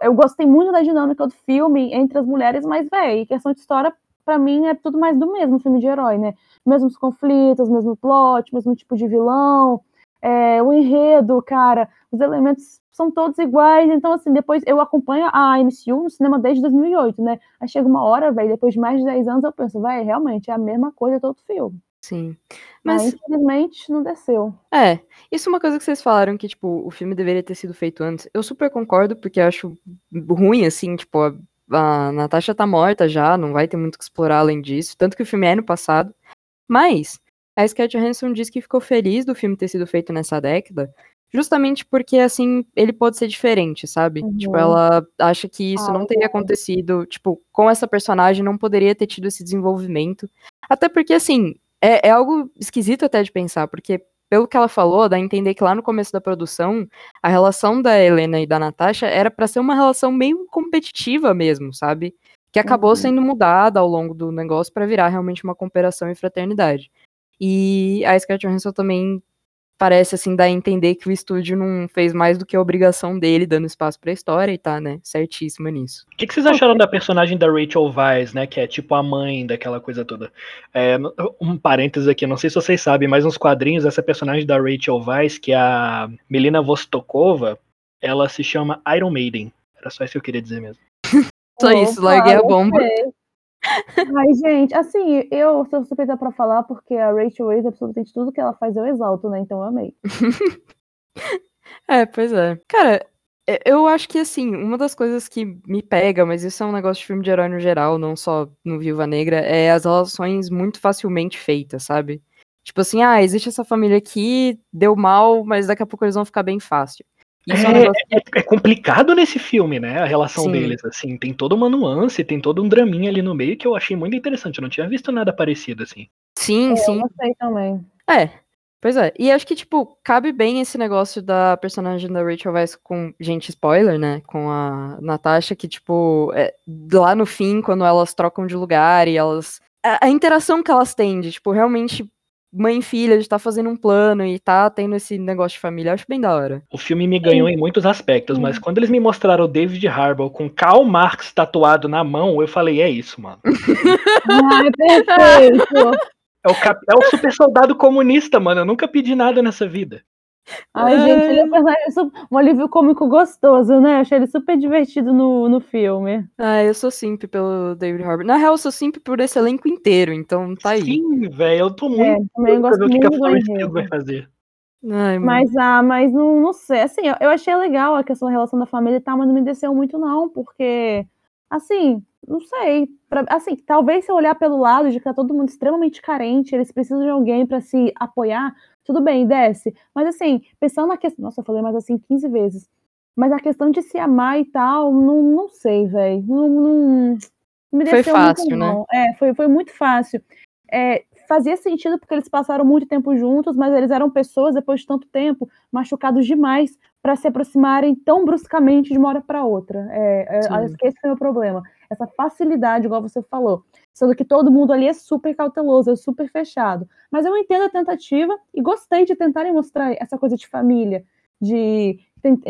Eu gostei muito da dinâmica do filme entre as mulheres, mas, velho, questão de história, para mim é tudo mais do mesmo filme de herói, né? Mesmos conflitos, mesmo plot, mesmo tipo de vilão, é, o enredo, cara, os elementos são todos iguais. Então, assim, depois eu acompanho a MCU no cinema desde 2008, né? Aí chega uma hora, velho, depois de mais de 10 anos, eu penso, vai, realmente é a mesma coisa todo filme. Sim. Mas, Mas infelizmente não desceu. É, isso é uma coisa que vocês falaram que, tipo, o filme deveria ter sido feito antes. Eu super concordo, porque acho ruim, assim, tipo, a a Natasha tá morta já, não vai ter muito o que explorar além disso. Tanto que o filme é no passado. Mas a Scarlett Johansson diz que ficou feliz do filme ter sido feito nessa década, justamente porque, assim, ele pode ser diferente, sabe? Uhum. Tipo, ela acha que isso ah, não teria acontecido, tipo, com essa personagem não poderia ter tido esse desenvolvimento. Até porque, assim, é, é algo esquisito até de pensar, porque pelo que ela falou, dá a entender que lá no começo da produção, a relação da Helena e da Natasha era para ser uma relação meio competitiva mesmo, sabe? Que acabou uhum. sendo mudada ao longo do negócio para virar realmente uma cooperação e fraternidade. E a Scarlett Johansson também parece assim dar a entender que o estúdio não fez mais do que a obrigação dele, dando espaço pra história e tá, né, certíssima nisso. O que, que, vocês acharam da personagem da Rachel Weisz, né, que é tipo a mãe daquela coisa toda? É, um parênteses aqui, não sei se vocês sabem, mas nos quadrinhos, essa personagem da Rachel Weisz, que é a Melina Vostokova, ela se chama Iron Maiden. Era só isso que eu queria dizer mesmo. só isso, larguei a bomba. Mas, gente, assim, eu sou suspeita pra falar porque a Rachel Weisz, absolutamente tudo que ela faz eu exalto, né? Então eu amei. é, pois é. Cara, eu acho que, assim, uma das coisas que me pega, mas isso é um negócio de filme de herói no geral, não só no Viúva Negra, é as relações muito facilmente feitas, sabe? Tipo assim, ah, existe essa família aqui, deu mal, mas daqui a pouco eles vão ficar bem fácil. É, é, um é, é, complicado nesse filme, né? A relação Sim. deles, assim. Tem toda uma nuance, tem todo um draminha ali no meio que eu achei muito interessante. Eu não tinha visto nada parecido, assim. Sim, é, sim. Eu gostei também. É, Pois é, e acho que, tipo, cabe bem esse negócio da personagem da Rachel Weisz com, gente, spoiler, né, com a Natasha, que, tipo, é, lá no fim, quando elas trocam de lugar e elas... A, a interação que elas têm de, tipo, realmente mãe e filha, de estar tá fazendo um plano e tá tendo esse negócio de família, eu acho bem da hora. O filme me ganhou Sim. em muitos aspectos, Sim. mas quando eles me mostraram o David Harbour com Karl Marx tatuado na mão, eu falei, é isso, mano. Ai, perfeito. É o, cap... é o super soldado comunista, mano. Eu nunca pedi nada nessa vida. Ai, é... gente, ele é um, personagem, um alívio cômico gostoso, né? achei ele super divertido no, no filme. Ah, eu sou simp pelo David Harbour. Na real, eu sou simp por esse elenco inteiro, então tá aí. Sim, velho, eu tô é, muito. É, também gosto muito que a vai fazer. Ai, mas, ah, mas não, não sei, assim, eu, eu achei legal a questão da relação da família e tal, mas não me desceu muito não, porque, assim, não sei, pra, assim, talvez se eu olhar pelo lado de que tá todo mundo extremamente carente, eles precisam de alguém para se apoiar, tudo bem, desce. Mas assim, pensando na questão. Nossa, eu falei mais assim 15 vezes. Mas a questão de se amar e tal, não, não sei, velho. Não, não, me foi fácil, muito, né? É, foi, foi muito fácil. É, fazia sentido porque eles passaram muito tempo juntos, mas eles eram pessoas, depois de tanto tempo, machucados demais para se aproximarem tão bruscamente de uma hora para outra. É, é, acho que esse foi o meu problema. Essa facilidade, igual você falou. Sendo que todo mundo ali é super cauteloso, é super fechado. Mas eu entendo a tentativa e gostei de tentarem mostrar essa coisa de família. De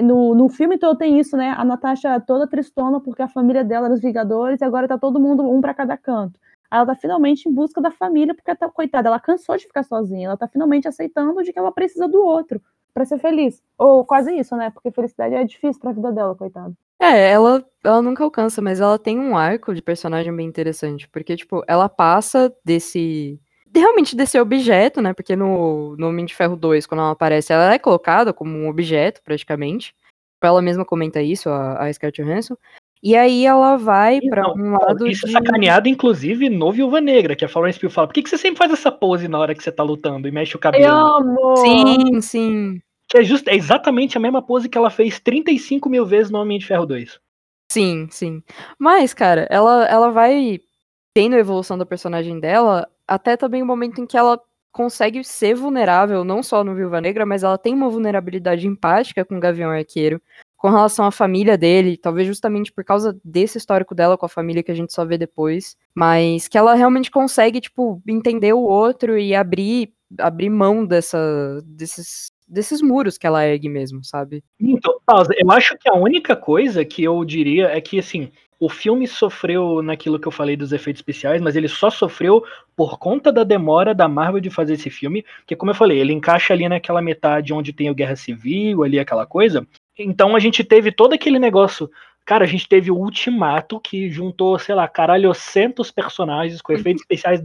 no, no filme todo tem isso, né? A Natasha toda tristona porque a família dela era os Vingadores e agora tá todo mundo um para cada canto. ela tá finalmente em busca da família, porque tá, coitada, ela cansou de ficar sozinha, ela tá finalmente aceitando de que ela precisa do outro para ser feliz. Ou quase isso, né? Porque felicidade é difícil pra vida dela, coitada. É, ela, ela nunca alcança, mas ela tem um arco de personagem bem interessante, porque, tipo, ela passa desse realmente desse objeto, né? Porque no, no Homem de Ferro 2, quando ela aparece, ela é colocada como um objeto, praticamente. Ela mesma comenta isso, a, a Scarlett Johansson. E aí ela vai para um lado Isso de... é sacaneado, inclusive, no Viúva Negra, que a Florence Pugh fala, por que, que você sempre faz essa pose na hora que você tá lutando e mexe o cabelo? Eu amo! Sim, sim. É, just, é exatamente a mesma pose que ela fez 35 mil vezes no Homem de Ferro 2. Sim, sim. Mas, cara, ela, ela vai tendo a evolução da personagem dela até também o momento em que ela consegue ser vulnerável, não só no Viúva Negra, mas ela tem uma vulnerabilidade empática com o Gavião Arqueiro, com relação à família dele, talvez justamente por causa desse histórico dela com a família que a gente só vê depois, mas que ela realmente consegue, tipo, entender o outro e abrir, abrir mão dessa, desses, desses muros que ela ergue mesmo, sabe? Então. Eu acho que a única coisa que eu diria é que, assim, o filme sofreu naquilo que eu falei dos efeitos especiais, mas ele só sofreu por conta da demora da Marvel de fazer esse filme, que como eu falei, ele encaixa ali naquela metade onde tem o Guerra Civil, ali aquela coisa. Então a gente teve todo aquele negócio. Cara, a gente teve o Ultimato, que juntou, sei lá, caralho, centos personagens com efeitos especiais.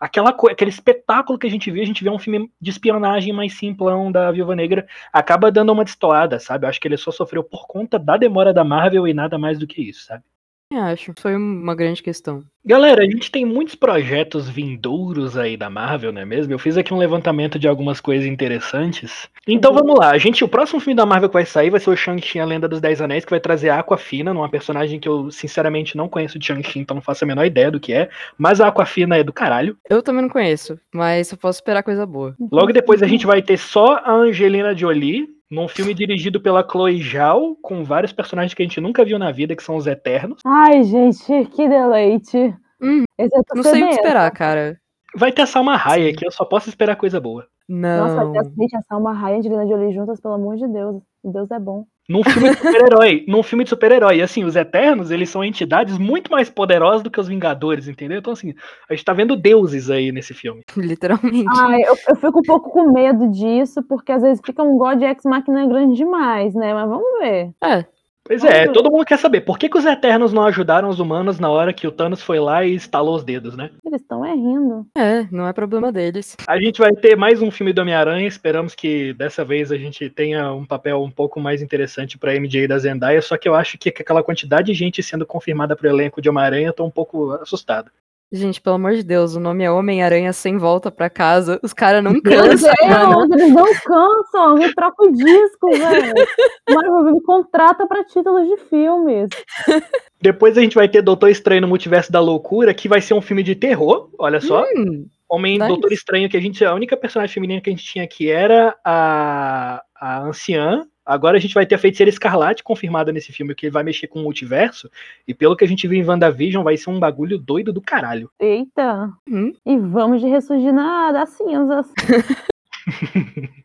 Aquela aquele espetáculo que a gente viu, a gente vê um filme de espionagem mais simplão da Viúva Negra, acaba dando uma destoada, sabe? Eu acho que ele só sofreu por conta da demora da Marvel e nada mais do que isso, sabe? Eu acho, foi uma grande questão. Galera, a gente tem muitos projetos vindouros aí da Marvel, não é mesmo? Eu fiz aqui um levantamento de algumas coisas interessantes. Então uhum. vamos lá, a gente, o próximo filme da Marvel que vai sair vai ser o Shang-Chi, a Lenda dos Dez Anéis, que vai trazer a Aquafina, uma personagem que eu sinceramente não conheço de Shang-Chi, então não faço a menor ideia do que é, mas a Aquafina é do caralho. Eu também não conheço, mas eu posso esperar coisa boa. Logo depois a gente vai ter só a Angelina Jolie, num filme dirigido pela Chloe Zhao, com vários personagens que a gente nunca viu na vida, que são os Eternos. Ai, gente, que deleite. Hum, não sei o que esperar, cara. Vai ter a Salma Hayek, eu só posso esperar coisa boa. Não. Nossa, vai ter gente, a Salma Hayek e a Angelina Jolie juntas, pelo amor de Deus. Deus é bom. Num filme de super-herói, num filme de super-herói. Assim, os Eternos, eles são entidades muito mais poderosas do que os Vingadores, entendeu? Então, assim, a gente tá vendo deuses aí nesse filme. Literalmente. Ai, eu, eu fico um pouco com medo disso, porque às vezes fica um God X Machina grande demais, né? Mas vamos ver. É, Pois é, todo mundo quer saber por que, que os Eternos não ajudaram os humanos na hora que o Thanos foi lá e estalou os dedos, né? Eles estão é rindo. É, não é problema deles. A gente vai ter mais um filme do Homem-Aranha, esperamos que dessa vez a gente tenha um papel um pouco mais interessante pra MJ da Zendaya, só que eu acho que aquela quantidade de gente sendo confirmada pro elenco de Homem-Aranha, eu tô um pouco assustado. Gente, pelo amor de Deus, o nome é Homem-Aranha sem volta pra casa. Os caras não cansam. Deus, eles não cansam. Alguém troca o disco, velho. Marvel me contrata pra títulos de filmes. Depois a gente vai ter Doutor Estranho no Multiverso da Loucura, que vai ser um filme de terror, olha só. Hum, Homem nice. Doutor Estranho, que a gente. A única personagem feminina que a gente tinha aqui era a, a anciã. Agora a gente vai ter a Feiticeira Escarlate confirmada nesse filme, que vai mexer com o multiverso. E pelo que a gente viu em WandaVision, vai ser um bagulho doido do caralho. Eita. Hum. E vamos de ressurgir na, das cinzas.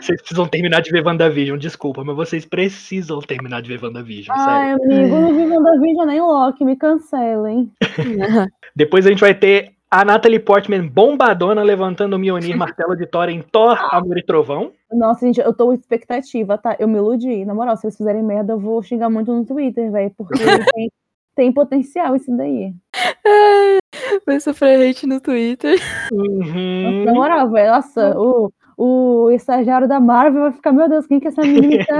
Vocês precisam terminar de ver WandaVision, desculpa, mas vocês precisam terminar de ver WandaVision, Ai, sério. amigo, não vi WandaVision nem Loki, me cancelem. Depois a gente vai ter a Natalie Portman bombadona levantando o Mjolnir martelo de Thor em Thor, Amor e Trovão. Nossa, gente, eu tô com expectativa, tá? Eu me iludi. Na moral, se eles fizerem merda, eu vou xingar muito no Twitter, velho, porque tem, tem potencial isso daí. Ai, vai sofrer hate no Twitter. Uhum. Na moral, velho, nossa, o, o estagiário da Marvel vai ficar, meu Deus, quem que é essa menina tá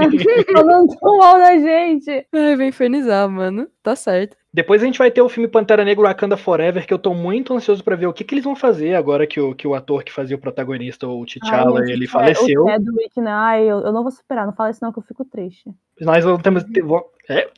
falando tão mal da gente? Ai, vai infernizar, mano. Tá certo. Depois a gente vai ter o filme Pantera Negra Wakanda Forever, que eu tô muito ansioso pra ver o que, que eles vão fazer agora que o, que o ator que fazia o protagonista, o T'Challa, Ai, ele é, faleceu. O Chadwick, né? Ai, eu, eu não vou superar, não fala isso não que eu fico triste. Nós vamos vo- é,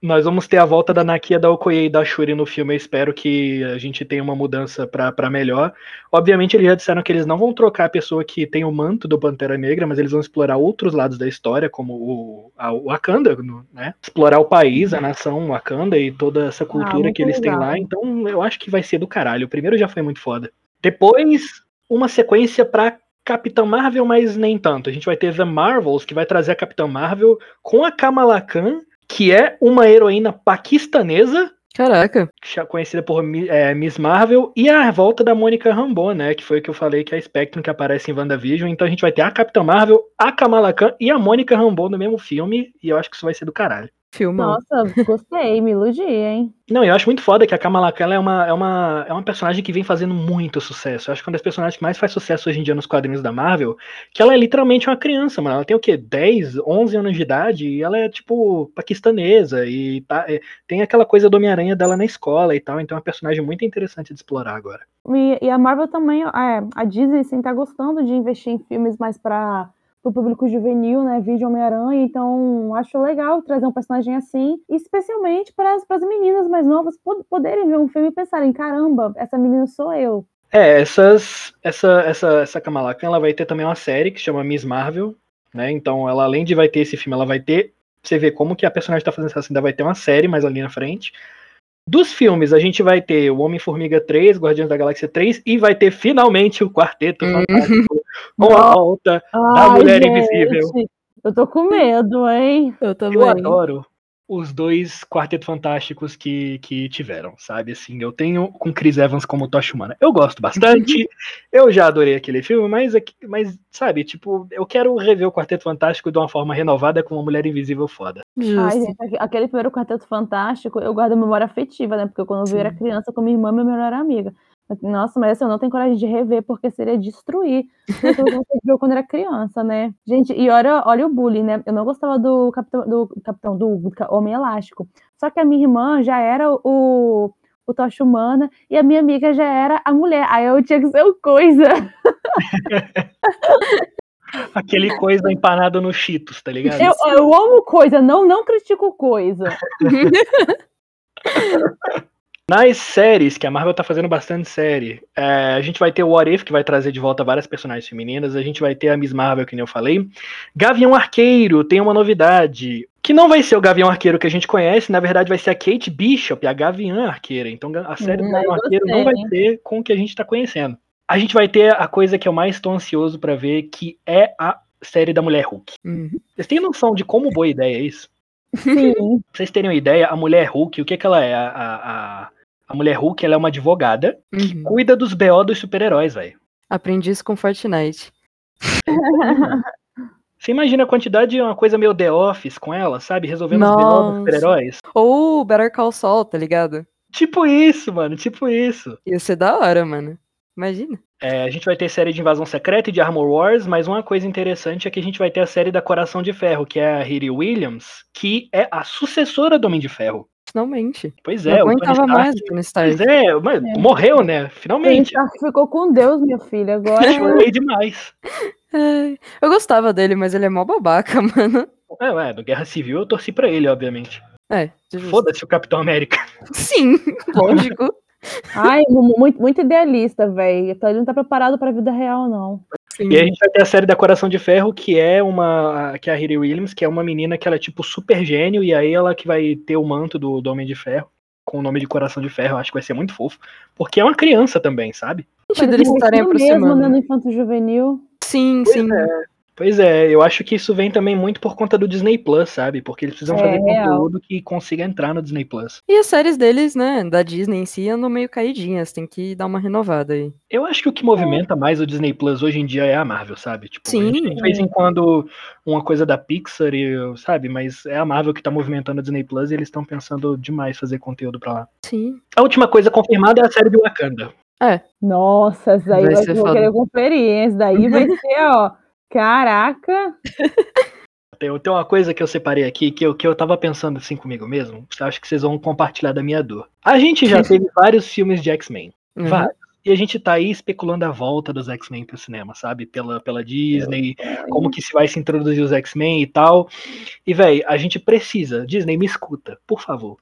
nós vamos ter a volta da Nakia da Okoye e da Shuri no filme. Eu espero que a gente tenha uma mudança pra pra melhor. Obviamente, eles já disseram que eles não vão trocar a pessoa que tem o manto do Pantera Negra, mas eles vão explorar outros lados da história, como o, a, o Wakanda, né? Explorar o país, a nação Wakanda e toda essa cultura muito que eles têm legal. lá. Então, eu acho que vai ser do caralho. O primeiro já foi muito foda. Depois, uma sequência pra Capitã Marvel, mas nem tanto. A gente vai ter The Marvels, que vai trazer a Capitã Marvel com a Kamala Khan, que é uma heroína paquistanesa. Caraca. Conhecida por é, Miss Marvel e a volta da Mônica Rambeau, né? Que foi o que eu falei que é a Spectrum que aparece em WandaVision. Então a gente vai ter a Capitã Marvel, a Kamala Khan e a Mônica Rambeau no mesmo filme. E eu acho que isso vai ser do caralho. Nossa, gostei, me iludi, hein? Não, eu acho muito foda que a Kamala Khan é uma, é, uma, é uma personagem que vem fazendo muito sucesso. Eu acho que é uma das personagens que mais faz sucesso hoje em dia nos quadrinhos da Marvel, que ela é literalmente uma criança, mano. Ela tem o quê? 10, 11 anos de idade e ela é, tipo, paquistanesa e tá, é, tem aquela coisa do Homem-Aranha dela na escola e tal. Então é uma personagem muito interessante de explorar agora. E, e a Marvel também, é, a Disney, assim, tá gostando de investir em filmes mais pra pro público juvenil, né, vídeo Homem-Aranha, então acho legal trazer um personagem assim, especialmente para as meninas mais novas poderem ver um filme e pensarem, caramba, essa menina sou eu. É, essas, essa, essa, essa Kamala Khan, ela vai ter também uma série que chama Miss Marvel, né, então ela além de vai ter esse filme, ela vai ter, você vê como que a personagem tá fazendo isso, ainda vai ter uma série mais ali na frente, dos filmes, a gente vai ter o Homem-Formiga 3, Guardiões da Galáxia 3 e vai ter finalmente o Quarteto uhum. Fantástico com a volta Ai, da Mulher gente, Invisível. Eu tô com medo, hein? Eu também. Eu adoro os dois Quarteto Fantásticos que, que tiveram, sabe? Assim, eu tenho com Chris Evans como Tocha Humana. Eu gosto bastante, eu já adorei aquele filme, mas, mas, sabe, tipo, eu quero rever o Quarteto Fantástico de uma forma renovada com uma mulher invisível foda. Ai, gente, aquele primeiro Quarteto Fantástico, eu guardo a memória afetiva, né? Porque quando eu era criança com minha irmã, minha melhor amiga. Nossa, mas assim, eu não tenho coragem de rever, porque seria destruir que viu quando era criança, né? Gente, e olha, olha o bullying, né? Eu não gostava do capitão, do capitão, do Homem Elástico. Só que a minha irmã já era o, o Tocha Humana e a minha amiga já era a mulher. Aí eu tinha que ser o coisa. Aquele coisa empanado no Cheetos, tá ligado? Eu, eu amo coisa, não, não critico coisa. Nas séries, que a Marvel tá fazendo bastante série, é, a gente vai ter o What If, que vai trazer de volta várias personagens femininas, a gente vai ter a Miss Marvel, que nem eu falei. Gavião Arqueiro tem uma novidade, que não vai ser o Gavião Arqueiro que a gente conhece, na verdade vai ser a Kate Bishop, a Gavião Arqueira. Então a série hum, do Gavião Arqueiro não vai ser com o que a gente tá conhecendo. A gente vai ter a coisa que eu mais tô ansioso para ver, que é a série da Mulher Hulk. Uhum. Vocês têm noção de como boa ideia é isso? Sim. Pra vocês terem uma ideia, a Mulher Hulk, o que, que ela é? A, a, a mulher Hulk, ela é uma advogada uhum. que cuida dos BO dos super-heróis, velho. Aprendi isso com Fortnite. Você imagina a quantidade de uma coisa meio The Office com ela, sabe? Resolvendo Nossa. os BO dos super-heróis. Ou Better Call Saul, tá ligado? Tipo isso, mano, tipo isso. Ia ser da hora, mano. Imagina. É, a gente vai ter série de Invasão Secreta e de Armor Wars, mas uma coisa interessante é que a gente vai ter a série da Coração de Ferro, que é a Riri Williams, que é a sucessora do Homem de Ferro. Finalmente. Pois é, não aguentava mais o Tony Stark. Pois é, mas é. morreu, né? Finalmente. Stark ficou com Deus, minha filha, agora. Chorei demais. eu gostava dele, mas ele é mó babaca, mano. É, ué, no Guerra Civil eu torci pra ele, obviamente. É. Foda-se o Capitão América. Sim, lógico. Ai, muito, muito idealista, velho. Então ele não tá preparado pra vida real, não. Sim. E a gente vai ter a série da Coração de Ferro, que é uma. que é a Riri Williams, que é uma menina que ela é tipo super gênio, e aí ela que vai ter o manto do, do Homem de Ferro, com o nome de Coração de Ferro, acho que vai ser muito fofo. Porque é uma criança também, sabe? Sentido eles estarem aproximando. Mesmo, né, no infanto juvenil. Sim, pois sim. É. Pois é, eu acho que isso vem também muito por conta do Disney Plus, sabe? Porque eles precisam é, fazer real. conteúdo que consiga entrar no Disney Plus. E as séries deles, né, da Disney em si, andam meio caidinhas, tem que dar uma renovada aí. Eu acho que o que movimenta mais o Disney Plus hoje em dia é a Marvel, sabe? Tipo, Sim. de vez em quando uma coisa da Pixar, e, sabe? Mas é a Marvel que tá movimentando o Disney Plus e eles estão pensando demais fazer conteúdo pra lá. Sim. A última coisa confirmada é a série do Wakanda. É. Nossa, essa daí vai, vai vou querer conferir, essa daí vai ser, ó. Caraca! Tem, tem uma coisa que eu separei aqui que eu, que eu tava pensando assim comigo mesmo. Acho que vocês vão compartilhar da minha dor. A gente já teve vários filmes de X-Men. Uhum. Vários. E a gente tá aí especulando a volta dos X-Men pro cinema, sabe? Pela, pela Disney, como que se vai se introduzir os X-Men e tal. E, velho, a gente precisa, Disney, me escuta, por favor.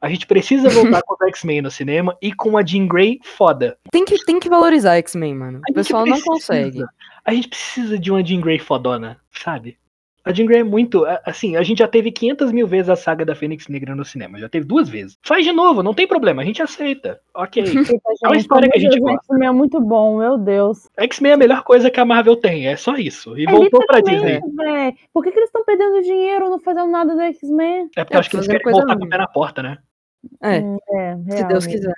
A gente precisa voltar com os X-Men no cinema e com a Jean Grey foda. Tem que, tem que valorizar X-Men, mano. O pessoal precisa, não consegue. A gente precisa de uma Jean Grey fodona, sabe? A Jean Grey é muito. Assim, a gente já teve 500 mil vezes a saga da Fênix Negra no cinema. Já teve duas vezes. Faz de novo, não tem problema, a gente aceita. Ok. é uma história que a gente gosta. X-Men é muito bom, meu Deus. X-Men é a melhor coisa que a Marvel tem, é só isso. E é voltou pra Disney. Véio. Por que, que eles estão perdendo dinheiro não fazendo nada do X-Men? É porque é, eu acho que eles querem voltar com o pé na porta, né? É, hum, é se Deus quiser.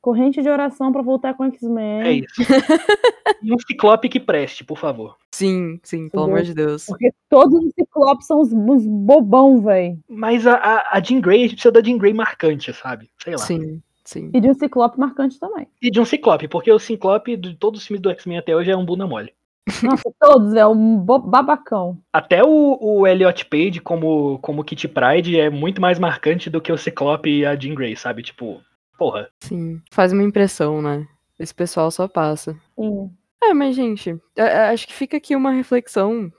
Corrente de oração para voltar com X-Men. É isso. e um ciclope que preste, por favor. Sim, sim, pelo amor de Deus. Porque todos os ciclopes são uns, uns bobão, velho. Mas a, a, a Jean Grey, a gente precisa da Jean Grey marcante, sabe? Sei lá. Sim. Sim. E de um Ciclope marcante também. E de um Ciclope, porque o Ciclope de todos os filmes do X-Men até hoje é um bunda mole. Nossa, todos, é um babacão. Até o, o Elliot Page como, como Kitty Pride é muito mais marcante do que o Ciclope e a Jean Grey, sabe? Tipo, porra. Sim, faz uma impressão, né? Esse pessoal só passa. Sim. É, mas, gente, acho que fica aqui uma reflexão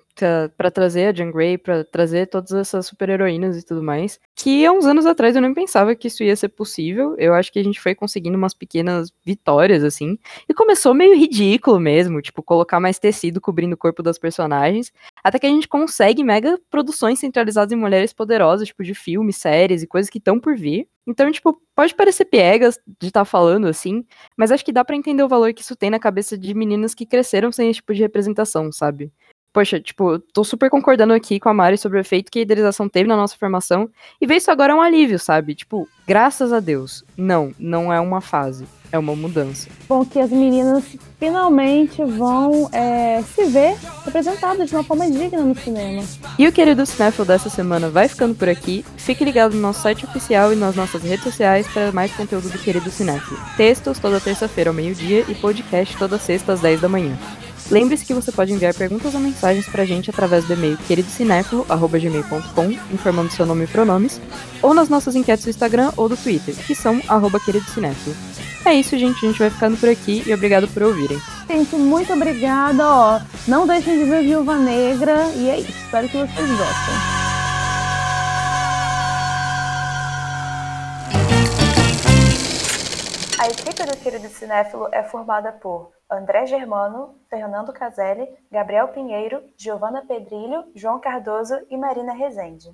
para trazer a Jean Grey, para trazer todas essas super-heroínas e tudo mais, que há uns anos atrás eu nem pensava que isso ia ser possível. Eu acho que a gente foi conseguindo umas pequenas vitórias, assim, e começou meio ridículo mesmo, tipo, colocar mais tecido cobrindo o corpo das personagens, até que a gente consegue mega produções centralizadas em mulheres poderosas, tipo, de filmes, séries e coisas que estão por vir. Então, tipo, pode parecer piegas de estar tá falando assim, mas acho que dá para entender o valor que isso tem na cabeça de meninas que cresceram sem esse tipo de representação, sabe? Poxa, tipo, tô super concordando aqui com a Mari sobre o efeito que a idealização teve na nossa formação. E ver isso agora é um alívio, sabe? Tipo, graças a Deus. Não, não é uma fase. É uma mudança. Bom, que as meninas finalmente vão é, se ver representadas de uma forma digna no cinema. E o querido Cinéfilo dessa semana vai ficando por aqui. Fique ligado no nosso site oficial e nas nossas redes sociais para mais conteúdo do querido Cinéfilo. Textos toda terça-feira ao meio-dia e podcast toda sexta às 10 da manhã. Lembre-se que você pode enviar perguntas ou mensagens pra gente através do e-mail queridocinéfilo.gmail.com, informando seu nome e pronomes, ou nas nossas enquetes do Instagram ou do Twitter, que são arroba queridocinéfilo. É isso, gente. A gente vai ficando por aqui e obrigado por ouvirem. Gente, muito obrigada. Ó, não deixem de ver Viúva Negra. E é isso. Espero que vocês gostem. A equipe do Querido Cinéfilo é formada por André Germano, Fernando Caselli, Gabriel Pinheiro, Giovana Pedrilho, João Cardoso e Marina Rezende.